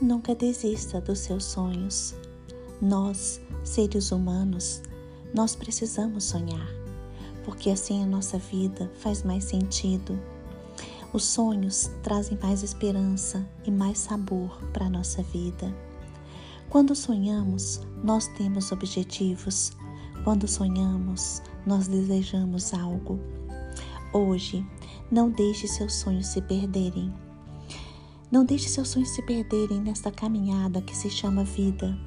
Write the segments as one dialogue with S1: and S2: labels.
S1: Nunca desista dos seus sonhos. Nós, seres humanos, nós precisamos sonhar, porque assim a nossa vida faz mais sentido. Os sonhos trazem mais esperança e mais sabor para a nossa vida. Quando sonhamos, nós temos objetivos. Quando sonhamos, nós desejamos algo. Hoje, não deixe seus sonhos se perderem. Não deixe seus sonhos se perderem nesta caminhada que se chama vida.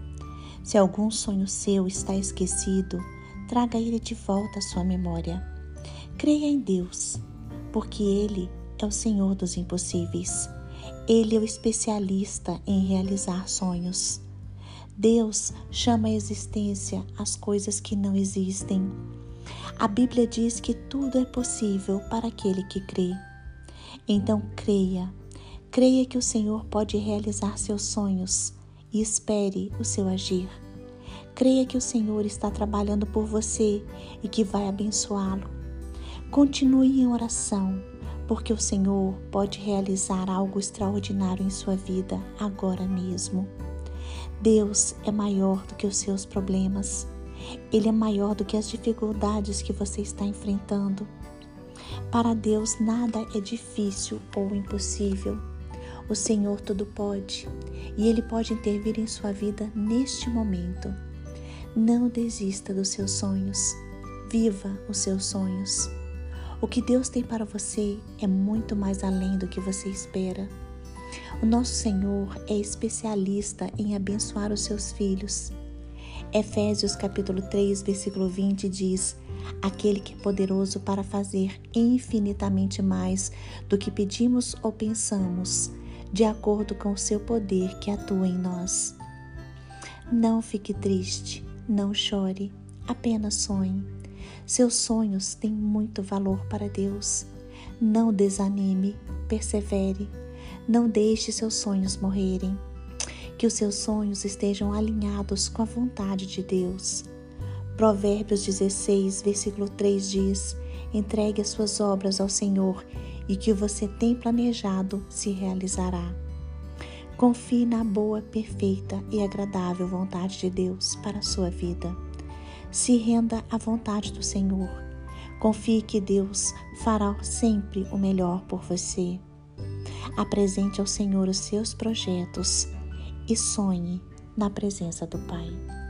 S1: Se algum sonho seu está esquecido, traga ele de volta à sua memória. Creia em Deus, porque Ele é o Senhor dos impossíveis. Ele é o especialista em realizar sonhos. Deus chama à existência as coisas que não existem. A Bíblia diz que tudo é possível para aquele que crê. Então creia Creia que o Senhor pode realizar seus sonhos e espere o seu agir. Creia que o Senhor está trabalhando por você e que vai abençoá-lo. Continue em oração, porque o Senhor pode realizar algo extraordinário em sua vida agora mesmo. Deus é maior do que os seus problemas. Ele é maior do que as dificuldades que você está enfrentando. Para Deus nada é difícil ou impossível. O Senhor tudo pode e Ele pode intervir em sua vida neste momento. Não desista dos seus sonhos. Viva os seus sonhos. O que Deus tem para você é muito mais além do que você espera. O nosso Senhor é especialista em abençoar os seus filhos. Efésios capítulo 3, versículo 20 diz: Aquele que é poderoso para fazer infinitamente mais do que pedimos ou pensamos, de acordo com o seu poder que atua em nós. Não fique triste, não chore, apenas sonhe. Seus sonhos têm muito valor para Deus. Não desanime, persevere. Não deixe seus sonhos morrerem. Que os seus sonhos estejam alinhados com a vontade de Deus. Provérbios 16, versículo 3 diz: Entregue as suas obras ao Senhor e que você tem planejado se realizará. Confie na boa, perfeita e agradável vontade de Deus para a sua vida. Se renda à vontade do Senhor. Confie que Deus fará sempre o melhor por você. Apresente ao Senhor os seus projetos e sonhe na presença do Pai.